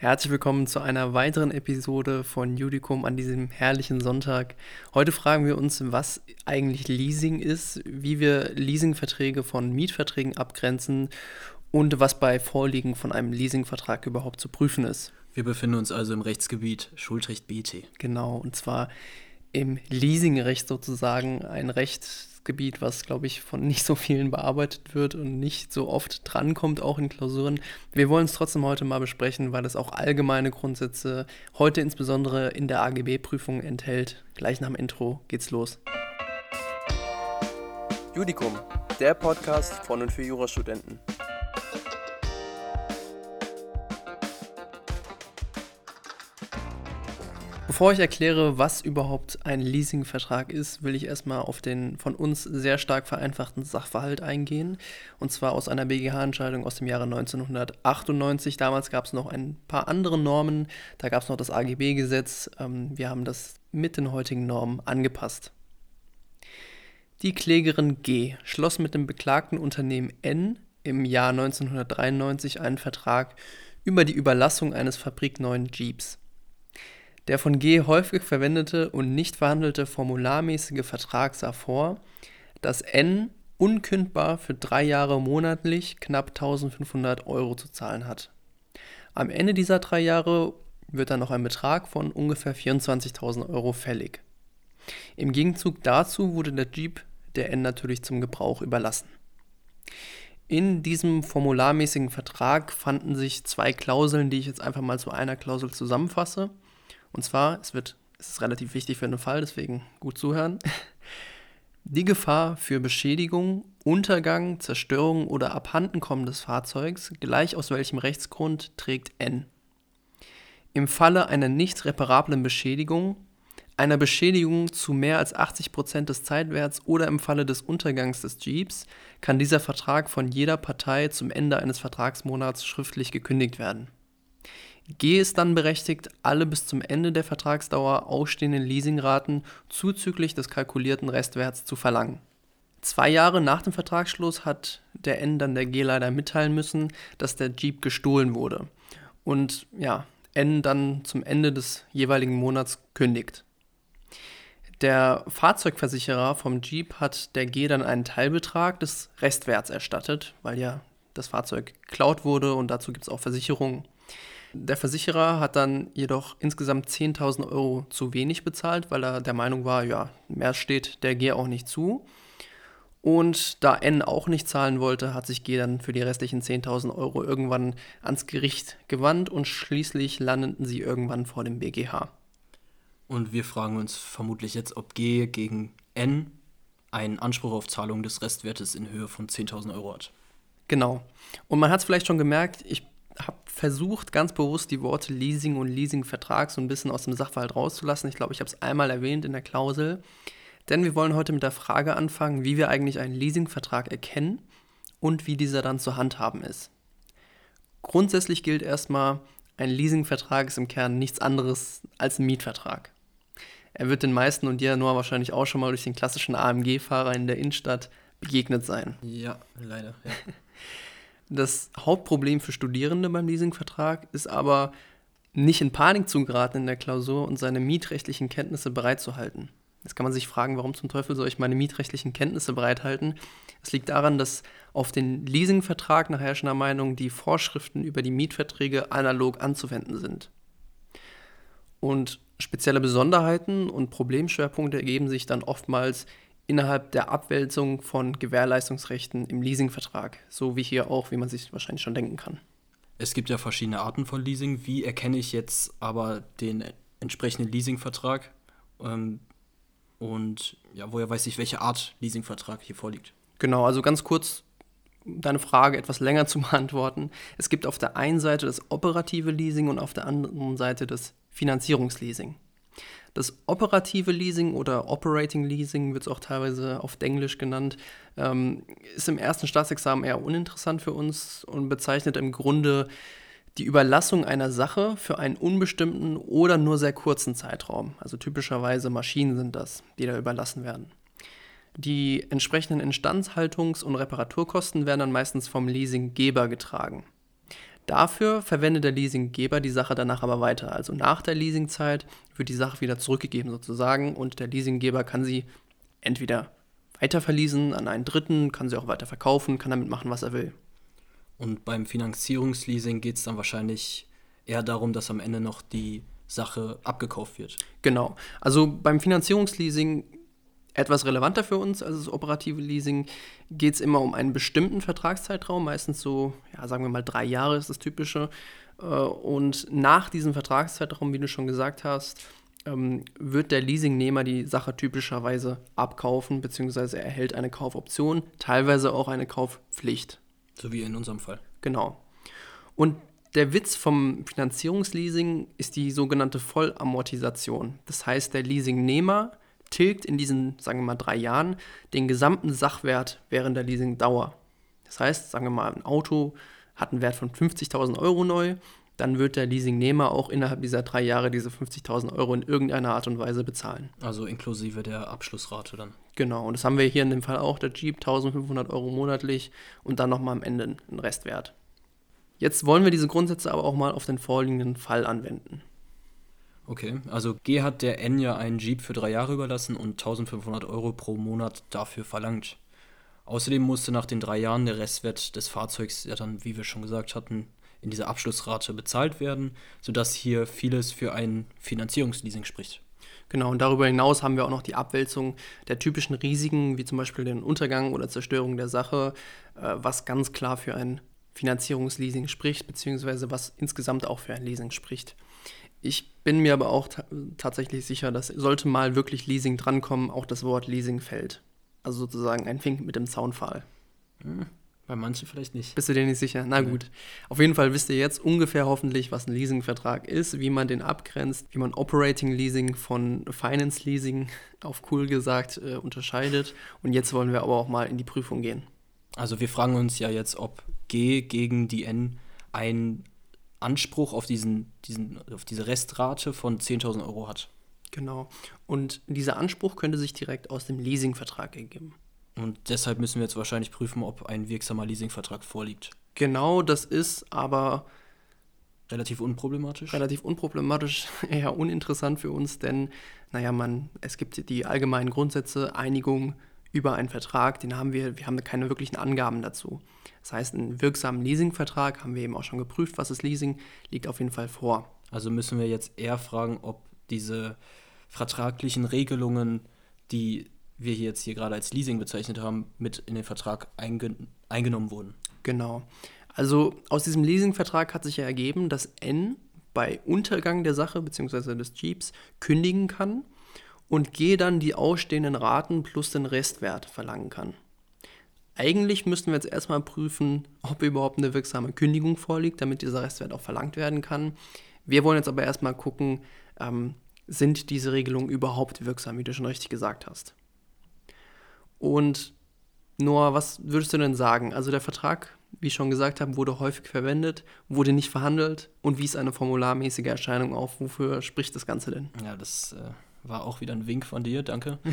Herzlich willkommen zu einer weiteren Episode von Judicum an diesem herrlichen Sonntag. Heute fragen wir uns, was eigentlich Leasing ist, wie wir Leasingverträge von Mietverträgen abgrenzen und was bei Vorliegen von einem Leasingvertrag überhaupt zu prüfen ist. Wir befinden uns also im Rechtsgebiet Schuldrecht BT. Genau, und zwar im Leasingrecht sozusagen, ein Recht, Gebiet, was, glaube ich, von nicht so vielen bearbeitet wird und nicht so oft drankommt, auch in Klausuren. Wir wollen es trotzdem heute mal besprechen, weil es auch allgemeine Grundsätze heute insbesondere in der AGB-Prüfung enthält. Gleich nach dem Intro geht's los. Judikum, der Podcast von und für Jurastudenten. Bevor ich erkläre, was überhaupt ein Leasingvertrag ist, will ich erstmal auf den von uns sehr stark vereinfachten Sachverhalt eingehen. Und zwar aus einer BGH-Entscheidung aus dem Jahre 1998. Damals gab es noch ein paar andere Normen. Da gab es noch das AGB-Gesetz. Ähm, wir haben das mit den heutigen Normen angepasst. Die Klägerin G schloss mit dem beklagten Unternehmen N im Jahr 1993 einen Vertrag über die Überlassung eines fabrikneuen Jeeps. Der von G häufig verwendete und nicht verhandelte formularmäßige Vertrag sah vor, dass N unkündbar für drei Jahre monatlich knapp 1500 Euro zu zahlen hat. Am Ende dieser drei Jahre wird dann noch ein Betrag von ungefähr 24.000 Euro fällig. Im Gegenzug dazu wurde der Jeep der N natürlich zum Gebrauch überlassen. In diesem formularmäßigen Vertrag fanden sich zwei Klauseln, die ich jetzt einfach mal zu einer Klausel zusammenfasse. Und zwar, es wird, es ist relativ wichtig für einen Fall, deswegen gut zuhören. Die Gefahr für Beschädigung, Untergang, Zerstörung oder Abhandenkommen des Fahrzeugs, gleich aus welchem Rechtsgrund, trägt N. Im Falle einer nicht reparablen Beschädigung, einer Beschädigung zu mehr als 80% des Zeitwerts oder im Falle des Untergangs des Jeeps kann dieser Vertrag von jeder Partei zum Ende eines Vertragsmonats schriftlich gekündigt werden. G ist dann berechtigt, alle bis zum Ende der Vertragsdauer ausstehenden Leasingraten zuzüglich des kalkulierten Restwerts zu verlangen. Zwei Jahre nach dem Vertragsschluss hat der N dann der G leider mitteilen müssen, dass der Jeep gestohlen wurde. Und ja, N dann zum Ende des jeweiligen Monats kündigt. Der Fahrzeugversicherer vom Jeep hat der G dann einen Teilbetrag des Restwerts erstattet, weil ja das Fahrzeug geklaut wurde und dazu gibt es auch Versicherungen. Der Versicherer hat dann jedoch insgesamt 10.000 Euro zu wenig bezahlt, weil er der Meinung war, ja, mehr steht der G auch nicht zu. Und da N auch nicht zahlen wollte, hat sich G dann für die restlichen 10.000 Euro irgendwann ans Gericht gewandt und schließlich landeten sie irgendwann vor dem BGH. Und wir fragen uns vermutlich jetzt, ob G gegen N einen Anspruch auf Zahlung des Restwertes in Höhe von 10.000 Euro hat. Genau. Und man hat es vielleicht schon gemerkt, ich habe versucht, ganz bewusst die Worte Leasing und Leasingvertrag so ein bisschen aus dem Sachverhalt rauszulassen. Ich glaube, ich habe es einmal erwähnt in der Klausel. Denn wir wollen heute mit der Frage anfangen, wie wir eigentlich einen Leasingvertrag erkennen und wie dieser dann zu handhaben ist. Grundsätzlich gilt erstmal, ein Leasingvertrag ist im Kern nichts anderes als ein Mietvertrag. Er wird den meisten und dir nur wahrscheinlich auch schon mal durch den klassischen AMG-Fahrer in der Innenstadt begegnet sein. Ja, leider. Ja. Das Hauptproblem für Studierende beim Leasingvertrag ist aber, nicht in Panik zu geraten in der Klausur und seine mietrechtlichen Kenntnisse bereitzuhalten. Jetzt kann man sich fragen, warum zum Teufel soll ich meine mietrechtlichen Kenntnisse bereithalten? Es liegt daran, dass auf den Leasingvertrag nach herrschender Meinung die Vorschriften über die Mietverträge analog anzuwenden sind. Und spezielle Besonderheiten und Problemschwerpunkte ergeben sich dann oftmals innerhalb der Abwälzung von Gewährleistungsrechten im Leasingvertrag, so wie hier auch, wie man sich wahrscheinlich schon denken kann. Es gibt ja verschiedene Arten von Leasing. Wie erkenne ich jetzt aber den entsprechenden Leasingvertrag? Ähm, und ja, woher weiß ich, welche Art Leasingvertrag hier vorliegt? Genau, also ganz kurz deine Frage etwas länger zu beantworten. Es gibt auf der einen Seite das operative Leasing und auf der anderen Seite das Finanzierungsleasing. Das operative Leasing oder Operating Leasing wird es auch teilweise auf Englisch genannt, ähm, ist im ersten Staatsexamen eher uninteressant für uns und bezeichnet im Grunde die Überlassung einer Sache für einen unbestimmten oder nur sehr kurzen Zeitraum. Also typischerweise Maschinen sind das, die da überlassen werden. Die entsprechenden Instandhaltungs- und Reparaturkosten werden dann meistens vom Leasinggeber getragen. Dafür verwendet der Leasinggeber die Sache danach aber weiter. Also nach der Leasingzeit wird die Sache wieder zurückgegeben sozusagen und der Leasinggeber kann sie entweder weiter verleasen an einen Dritten, kann sie auch weiter verkaufen, kann damit machen, was er will. Und beim Finanzierungsleasing geht es dann wahrscheinlich eher darum, dass am Ende noch die Sache abgekauft wird. Genau. Also beim Finanzierungsleasing etwas relevanter für uns als das operative Leasing geht es immer um einen bestimmten Vertragszeitraum, meistens so, ja, sagen wir mal drei Jahre ist das typische. Äh, und nach diesem Vertragszeitraum, wie du schon gesagt hast, ähm, wird der Leasingnehmer die Sache typischerweise abkaufen, beziehungsweise erhält eine Kaufoption, teilweise auch eine Kaufpflicht. So wie in unserem Fall. Genau. Und der Witz vom Finanzierungsleasing ist die sogenannte Vollamortisation. Das heißt, der Leasingnehmer tilgt in diesen, sagen wir mal, drei Jahren den gesamten Sachwert während der Leasingdauer. Das heißt, sagen wir mal, ein Auto hat einen Wert von 50.000 Euro neu, dann wird der Leasingnehmer auch innerhalb dieser drei Jahre diese 50.000 Euro in irgendeiner Art und Weise bezahlen. Also inklusive der Abschlussrate dann. Genau, und das haben wir hier in dem Fall auch, der Jeep 1500 Euro monatlich und dann nochmal am Ende einen Restwert. Jetzt wollen wir diese Grundsätze aber auch mal auf den vorliegenden Fall anwenden. Okay, also G hat der N ja einen Jeep für drei Jahre überlassen und 1500 Euro pro Monat dafür verlangt. Außerdem musste nach den drei Jahren der Restwert des Fahrzeugs ja dann, wie wir schon gesagt hatten, in dieser Abschlussrate bezahlt werden, sodass hier vieles für ein Finanzierungsleasing spricht. Genau, und darüber hinaus haben wir auch noch die Abwälzung der typischen Risiken, wie zum Beispiel den Untergang oder Zerstörung der Sache, äh, was ganz klar für ein Finanzierungsleasing spricht, beziehungsweise was insgesamt auch für ein Leasing spricht. Ich bin mir aber auch tatsächlich sicher, dass sollte mal wirklich Leasing drankommen, auch das Wort Leasing fällt. Also sozusagen ein Fink mit dem Zaunpfahl. Hm, bei manchen vielleicht nicht. Bist du dir nicht sicher? Na gut. Auf jeden Fall wisst ihr jetzt ungefähr hoffentlich, was ein Leasingvertrag ist, wie man den abgrenzt, wie man Operating Leasing von Finance Leasing auf cool gesagt äh, unterscheidet. Und jetzt wollen wir aber auch mal in die Prüfung gehen. Also wir fragen uns ja jetzt, ob G gegen die N ein Anspruch auf, diesen, diesen, auf diese Restrate von 10.000 Euro hat. Genau. Und dieser Anspruch könnte sich direkt aus dem Leasingvertrag ergeben. Und deshalb müssen wir jetzt wahrscheinlich prüfen, ob ein wirksamer Leasingvertrag vorliegt. Genau, das ist aber relativ unproblematisch. Relativ unproblematisch, eher uninteressant für uns, denn naja, man, es gibt die allgemeinen Grundsätze, Einigung, über einen Vertrag, den haben wir, wir haben keine wirklichen Angaben dazu. Das heißt, einen wirksamen Leasingvertrag haben wir eben auch schon geprüft, was ist Leasing, liegt auf jeden Fall vor. Also müssen wir jetzt eher fragen, ob diese vertraglichen Regelungen, die wir jetzt hier gerade als Leasing bezeichnet haben, mit in den Vertrag eingen eingenommen wurden. Genau. Also aus diesem Leasingvertrag hat sich ja ergeben, dass N bei Untergang der Sache bzw. des Jeeps kündigen kann und G dann die ausstehenden Raten plus den Restwert verlangen kann. Eigentlich müssten wir jetzt erstmal prüfen, ob überhaupt eine wirksame Kündigung vorliegt, damit dieser Restwert auch verlangt werden kann. Wir wollen jetzt aber erstmal gucken, ähm, sind diese Regelungen überhaupt wirksam, wie du schon richtig gesagt hast. Und Noah, was würdest du denn sagen? Also der Vertrag, wie ich schon gesagt habe, wurde häufig verwendet, wurde nicht verhandelt und wie ist eine formularmäßige Erscheinung auf? Wofür spricht das Ganze denn? Ja, das äh, war auch wieder ein Wink von dir, danke.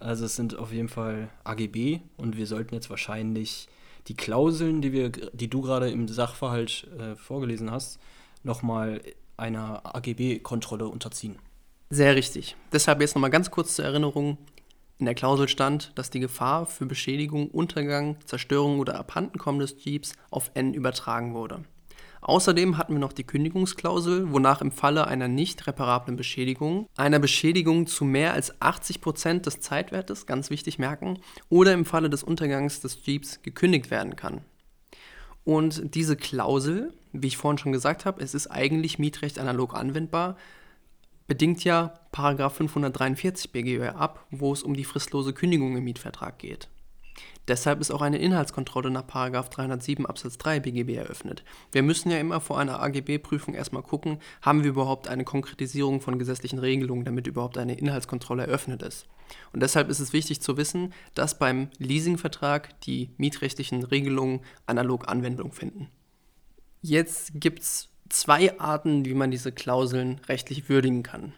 Also es sind auf jeden Fall AGB und wir sollten jetzt wahrscheinlich die Klauseln, die, wir, die du gerade im Sachverhalt äh, vorgelesen hast, nochmal einer AGB-Kontrolle unterziehen. Sehr richtig. Deshalb jetzt nochmal ganz kurz zur Erinnerung. In der Klausel stand, dass die Gefahr für Beschädigung, Untergang, Zerstörung oder Abhandenkommen des Jeeps auf N übertragen wurde. Außerdem hatten wir noch die Kündigungsklausel, wonach im Falle einer nicht reparablen Beschädigung, einer Beschädigung zu mehr als 80 Prozent des Zeitwertes, ganz wichtig merken, oder im Falle des Untergangs des Jeeps gekündigt werden kann. Und diese Klausel, wie ich vorhin schon gesagt habe, es ist eigentlich Mietrecht analog anwendbar, bedingt ja 543 BGB ab, wo es um die fristlose Kündigung im Mietvertrag geht. Deshalb ist auch eine Inhaltskontrolle nach 307 Absatz 3 BGB eröffnet. Wir müssen ja immer vor einer AGB-Prüfung erstmal gucken, haben wir überhaupt eine Konkretisierung von gesetzlichen Regelungen, damit überhaupt eine Inhaltskontrolle eröffnet ist. Und deshalb ist es wichtig zu wissen, dass beim Leasingvertrag die mietrechtlichen Regelungen analog Anwendung finden. Jetzt gibt es zwei Arten, wie man diese Klauseln rechtlich würdigen kann.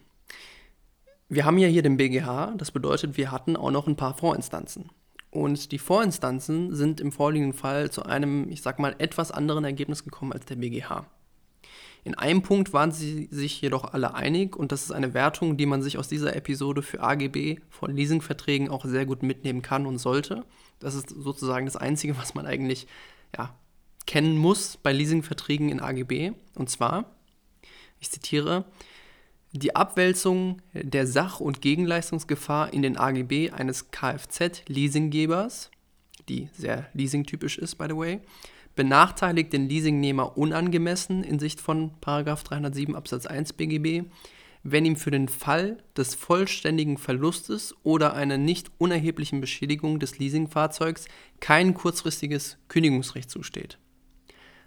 Wir haben ja hier den BGH, das bedeutet, wir hatten auch noch ein paar Vorinstanzen. Und die Vorinstanzen sind im vorliegenden Fall zu einem, ich sag mal, etwas anderen Ergebnis gekommen als der BGH. In einem Punkt waren sie sich jedoch alle einig und das ist eine Wertung, die man sich aus dieser Episode für AGB von Leasingverträgen auch sehr gut mitnehmen kann und sollte. Das ist sozusagen das Einzige, was man eigentlich ja, kennen muss bei Leasingverträgen in AGB. Und zwar, ich zitiere, die Abwälzung der Sach- und Gegenleistungsgefahr in den AGB eines Kfz-Leasinggebers, die sehr leasingtypisch ist, by the way, benachteiligt den Leasingnehmer unangemessen in Sicht von 307 Absatz 1 BGB, wenn ihm für den Fall des vollständigen Verlustes oder einer nicht unerheblichen Beschädigung des Leasingfahrzeugs kein kurzfristiges Kündigungsrecht zusteht.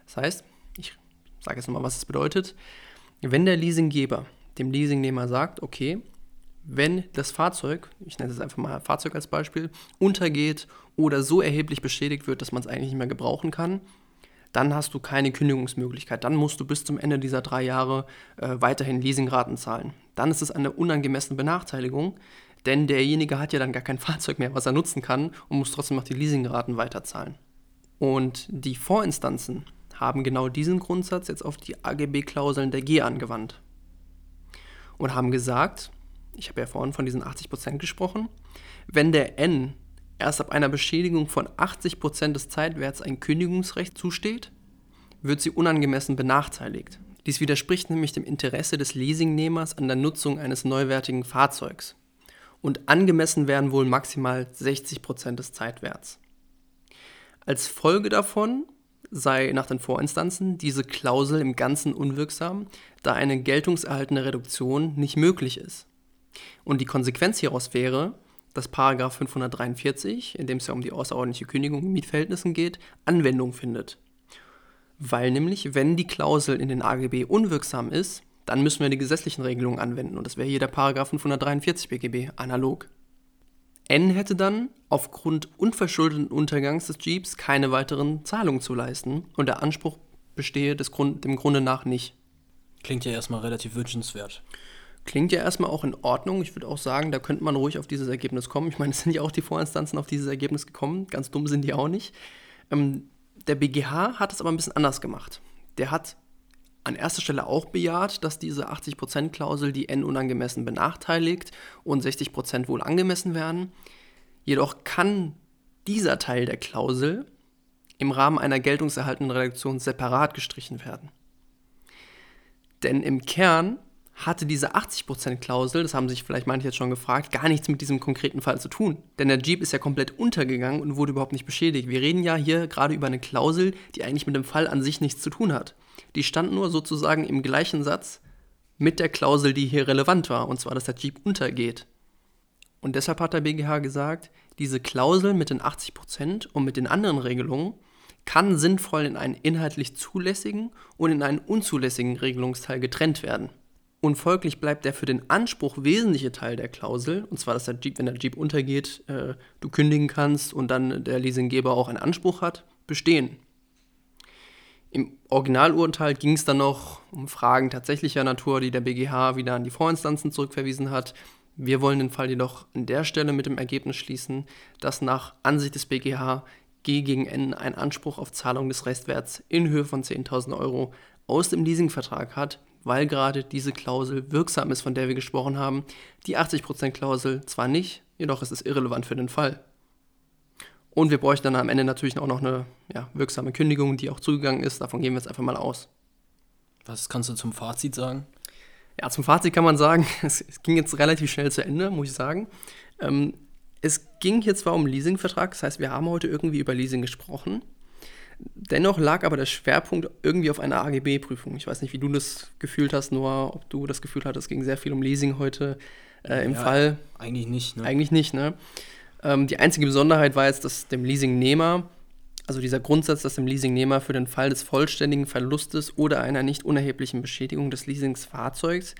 Das heißt, ich sage jetzt nochmal, was es bedeutet. Wenn der Leasinggeber dem Leasingnehmer sagt, okay, wenn das Fahrzeug, ich nenne es einfach mal Fahrzeug als Beispiel, untergeht oder so erheblich beschädigt wird, dass man es eigentlich nicht mehr gebrauchen kann, dann hast du keine Kündigungsmöglichkeit. Dann musst du bis zum Ende dieser drei Jahre äh, weiterhin Leasingraten zahlen. Dann ist es eine unangemessene Benachteiligung, denn derjenige hat ja dann gar kein Fahrzeug mehr, was er nutzen kann und muss trotzdem noch die Leasingraten weiterzahlen. Und die Vorinstanzen haben genau diesen Grundsatz jetzt auf die AGB-Klauseln der G angewandt und haben gesagt, ich habe ja vorhin von diesen 80% gesprochen, wenn der N erst ab einer Beschädigung von 80% des Zeitwerts ein Kündigungsrecht zusteht, wird sie unangemessen benachteiligt. Dies widerspricht nämlich dem Interesse des Leasingnehmers an der Nutzung eines neuwertigen Fahrzeugs. Und angemessen werden wohl maximal 60% des Zeitwerts. Als Folge davon sei nach den Vorinstanzen diese Klausel im Ganzen unwirksam, da eine geltungserhaltende Reduktion nicht möglich ist. Und die Konsequenz hieraus wäre, dass Paragraph 543, in dem es ja um die außerordentliche Kündigung in Mietverhältnissen geht, Anwendung findet. Weil nämlich, wenn die Klausel in den AGB unwirksam ist, dann müssen wir die gesetzlichen Regelungen anwenden und das wäre hier der Paragraph 543 BGB analog. N hätte dann aufgrund unverschuldeten Untergangs des Jeeps keine weiteren Zahlungen zu leisten und der Anspruch bestehe des Grund, dem Grunde nach nicht. Klingt ja erstmal relativ wünschenswert. Klingt ja erstmal auch in Ordnung. Ich würde auch sagen, da könnte man ruhig auf dieses Ergebnis kommen. Ich meine, es sind ja auch die Vorinstanzen auf dieses Ergebnis gekommen. Ganz dumm sind die auch nicht. Ähm, der BGH hat es aber ein bisschen anders gemacht. Der hat an erster Stelle auch bejaht, dass diese 80%-Klausel die N unangemessen benachteiligt und 60% wohl angemessen werden. Jedoch kann dieser Teil der Klausel im Rahmen einer geltungserhaltenden Reduktion separat gestrichen werden. Denn im Kern hatte diese 80%-Klausel, das haben sich vielleicht manche jetzt schon gefragt, gar nichts mit diesem konkreten Fall zu tun. Denn der Jeep ist ja komplett untergegangen und wurde überhaupt nicht beschädigt. Wir reden ja hier gerade über eine Klausel, die eigentlich mit dem Fall an sich nichts zu tun hat. Die stand nur sozusagen im gleichen Satz mit der Klausel, die hier relevant war, und zwar, dass der Jeep untergeht. Und deshalb hat der BGH gesagt, diese Klausel mit den 80% und mit den anderen Regelungen kann sinnvoll in einen inhaltlich zulässigen und in einen unzulässigen Regelungsteil getrennt werden. Und folglich bleibt der für den Anspruch wesentliche Teil der Klausel, und zwar, dass der Jeep, wenn der Jeep untergeht, äh, du kündigen kannst und dann der Leasinggeber auch einen Anspruch hat, bestehen. Im Originalurteil ging es dann noch um Fragen tatsächlicher Natur, die der BGH wieder an die Vorinstanzen zurückverwiesen hat. Wir wollen den Fall jedoch an der Stelle mit dem Ergebnis schließen, dass nach Ansicht des BGH G gegen N einen Anspruch auf Zahlung des Restwerts in Höhe von 10.000 Euro aus dem Leasingvertrag hat, weil gerade diese Klausel wirksam ist, von der wir gesprochen haben. Die 80%-Klausel zwar nicht, jedoch ist es irrelevant für den Fall. Und wir bräuchten dann am Ende natürlich auch noch eine ja, wirksame Kündigung, die auch zugegangen ist. Davon gehen wir jetzt einfach mal aus. Was kannst du zum Fazit sagen? Ja, zum Fazit kann man sagen, es, ging jetzt relativ schnell zu Ende, muss ich sagen. Ähm, es ging hier zwar um Leasingvertrag, das heißt, wir haben heute irgendwie über Leasing gesprochen. Dennoch lag aber der Schwerpunkt irgendwie auf einer AGB-Prüfung. Ich weiß nicht, wie du das gefühlt hast, Noah, ob du das Gefühl hattest, es ging sehr viel um Leasing heute äh, im ja, Fall. Eigentlich nicht, ne? Eigentlich nicht, ne? Ähm, die einzige Besonderheit war jetzt, dass dem Leasingnehmer, also dieser Grundsatz, dass dem Leasingnehmer für den Fall des vollständigen Verlustes oder einer nicht unerheblichen Beschädigung des Leasingsfahrzeugs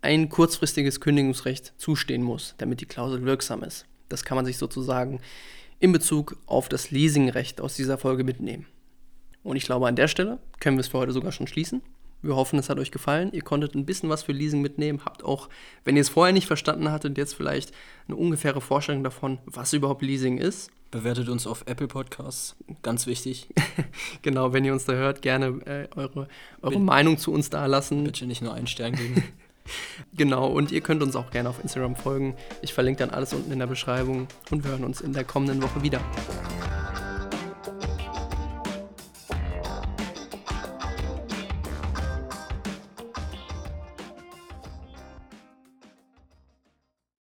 ein kurzfristiges Kündigungsrecht zustehen muss, damit die Klausel wirksam ist. Das kann man sich sozusagen in Bezug auf das Leasingrecht aus dieser Folge mitnehmen. Und ich glaube, an der Stelle können wir es für heute sogar schon schließen. Wir hoffen, es hat euch gefallen. Ihr konntet ein bisschen was für Leasing mitnehmen. Habt auch, wenn ihr es vorher nicht verstanden hattet, jetzt vielleicht eine ungefähre Vorstellung davon, was überhaupt Leasing ist. Bewertet uns auf Apple Podcasts, ganz wichtig. genau, wenn ihr uns da hört, gerne äh, eure, eure Meinung zu uns da lassen. Bitte nicht nur einen Stern geben. genau, und ihr könnt uns auch gerne auf Instagram folgen. Ich verlinke dann alles unten in der Beschreibung und wir hören uns in der kommenden Woche wieder.